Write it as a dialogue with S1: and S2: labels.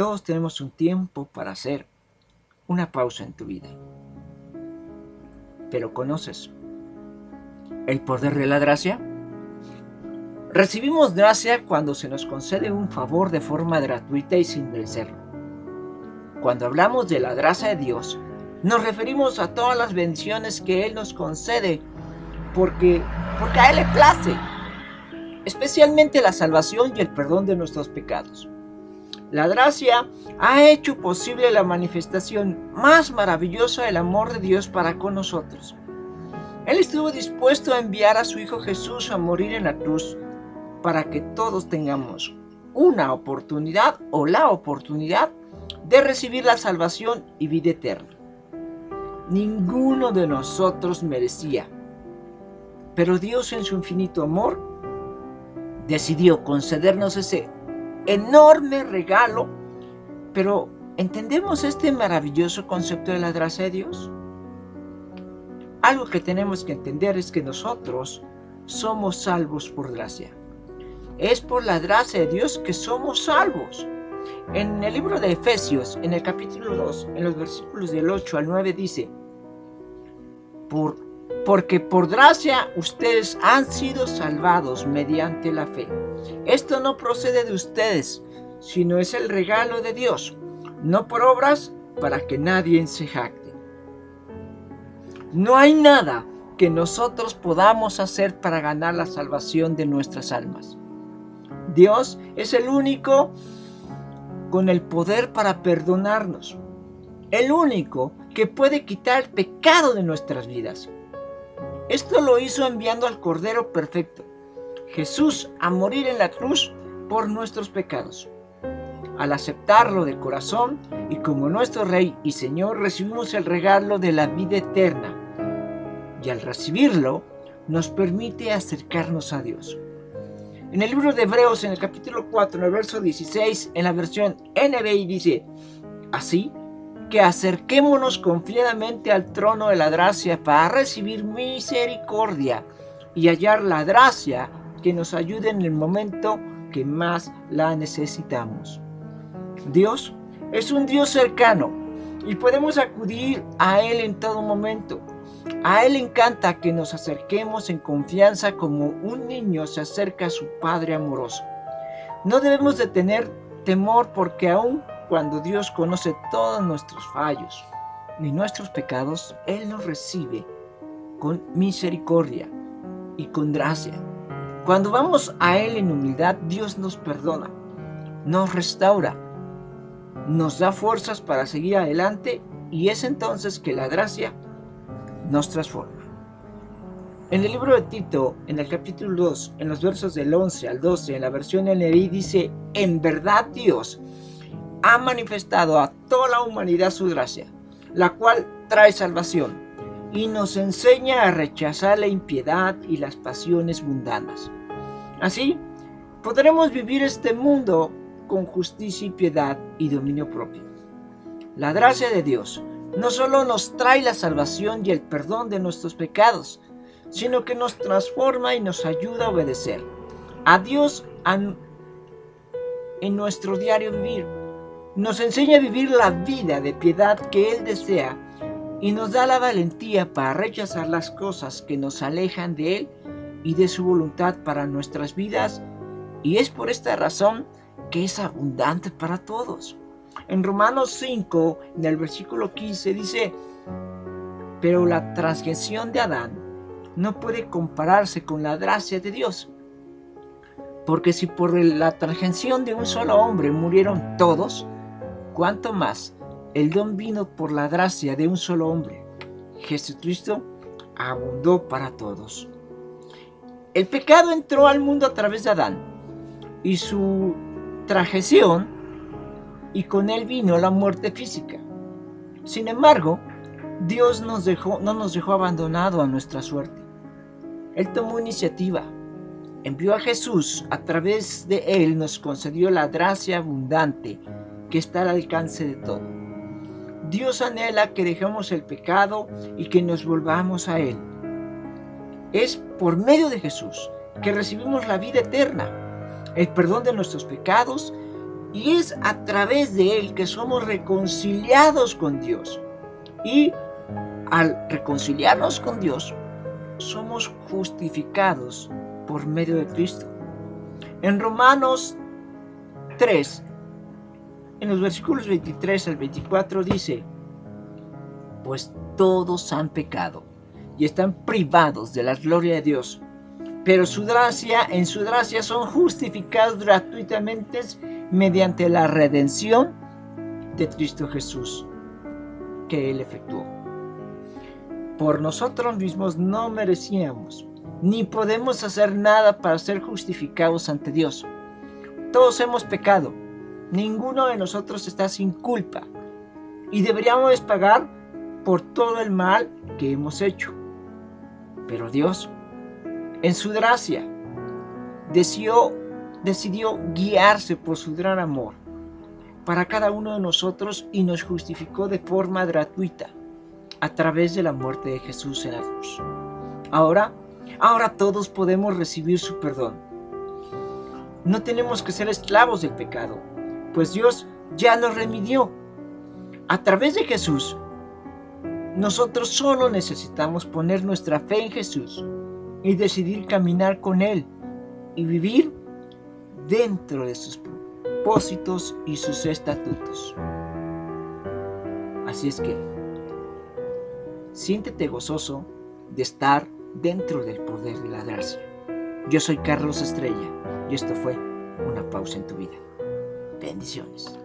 S1: todos tenemos un tiempo para hacer una pausa en tu vida. Pero ¿conoces el poder de la gracia? Recibimos gracia cuando se nos concede un favor de forma gratuita y sin merecerlo. Cuando hablamos de la gracia de Dios, nos referimos a todas las bendiciones que Él nos concede porque, porque a Él le place, especialmente la salvación y el perdón de nuestros pecados. La gracia ha hecho posible la manifestación más maravillosa del amor de Dios para con nosotros. Él estuvo dispuesto a enviar a su Hijo Jesús a morir en la cruz para que todos tengamos una oportunidad o la oportunidad de recibir la salvación y vida eterna. Ninguno de nosotros merecía, pero Dios en su infinito amor decidió concedernos ese enorme regalo, pero ¿entendemos este maravilloso concepto de la gracia de Dios? Algo que tenemos que entender es que nosotros somos salvos por gracia. Es por la gracia de Dios que somos salvos. En el libro de Efesios, en el capítulo 2, en los versículos del 8 al 9 dice, por, porque por gracia ustedes han sido salvados mediante la fe. Esto no procede de ustedes, sino es el regalo de Dios, no por obras para que nadie se jacte. No hay nada que nosotros podamos hacer para ganar la salvación de nuestras almas. Dios es el único con el poder para perdonarnos. El único que puede quitar el pecado de nuestras vidas. Esto lo hizo enviando al Cordero Perfecto, Jesús, a morir en la cruz por nuestros pecados. Al aceptarlo de corazón y como nuestro Rey y Señor recibimos el regalo de la vida eterna. Y al recibirlo nos permite acercarnos a Dios. En el libro de Hebreos, en el capítulo 4, en el verso 16, en la versión NBI dice, así que acerquémonos confiadamente al trono de la gracia para recibir misericordia y hallar la gracia que nos ayude en el momento que más la necesitamos. Dios es un Dios cercano y podemos acudir a Él en todo momento. A Él encanta que nos acerquemos en confianza como un niño se acerca a su Padre amoroso. No debemos de tener temor porque aun cuando Dios conoce todos nuestros fallos ni nuestros pecados, Él nos recibe con misericordia y con gracia. Cuando vamos a Él en humildad, Dios nos perdona, nos restaura, nos da fuerzas para seguir adelante y es entonces que la gracia nos transforma. En el libro de Tito, en el capítulo 2, en los versos del 11 al 12, en la versión NBI dice, en verdad Dios ha manifestado a toda la humanidad su gracia, la cual trae salvación y nos enseña a rechazar la impiedad y las pasiones mundanas. Así, podremos vivir este mundo con justicia y piedad y dominio propio. La gracia de Dios no solo nos trae la salvación y el perdón de nuestros pecados, sino que nos transforma y nos ayuda a obedecer a Dios en nuestro diario vivir. Nos enseña a vivir la vida de piedad que Él desea y nos da la valentía para rechazar las cosas que nos alejan de Él y de su voluntad para nuestras vidas. Y es por esta razón que es abundante para todos. En Romanos 5, en el versículo 15, dice, pero la transgresión de Adán no puede compararse con la gracia de Dios. Porque si por la transgresión de un solo hombre murieron todos, ¿cuánto más el don vino por la gracia de un solo hombre? Jesucristo abundó para todos. El pecado entró al mundo a través de Adán y su transgresión y con él vino la muerte física. Sin embargo, Dios no nos dejó abandonado a nuestra suerte. Él tomó iniciativa, envió a Jesús, a través de Él nos concedió la gracia abundante que está al alcance de todo. Dios anhela que dejemos el pecado y que nos volvamos a Él. Es por medio de Jesús que recibimos la vida eterna, el perdón de nuestros pecados Y es a través de Él que somos reconciliados con Dios. Y al reconciliarnos con Dios, somos justificados por medio de Cristo. En Romanos 3, en los versículos 23 al 24 dice, pues todos han pecado y están privados de la gloria de Dios, pero su gracia, en su gracia son justificados gratuitamente mediante la redención de Cristo Jesús que Él efectuó. Por nosotros mismos no merecíamos, ni podemos hacer nada para ser justificados ante Dios. Todos hemos pecado, ninguno de nosotros está sin culpa, y deberíamos pagar por todo el mal que hemos hecho. Pero Dios, en su gracia, decidió, decidió guiarse por su gran amor para cada uno de nosotros y nos justificó de forma gratuita a través de la muerte de Jesús en la cruz. Ahora, ahora todos podemos recibir su perdón. No tenemos que ser esclavos del pecado, pues Dios ya nos remitió. A través de Jesús, nosotros solo necesitamos poner nuestra fe en Jesús y decidir caminar con Él y vivir dentro de sus propósitos y sus estatutos. Así es que, siéntete gozoso de estar dentro del poder de la gracia. Yo soy Carlos Estrella y esto fue una pausa en tu vida. Bendiciones.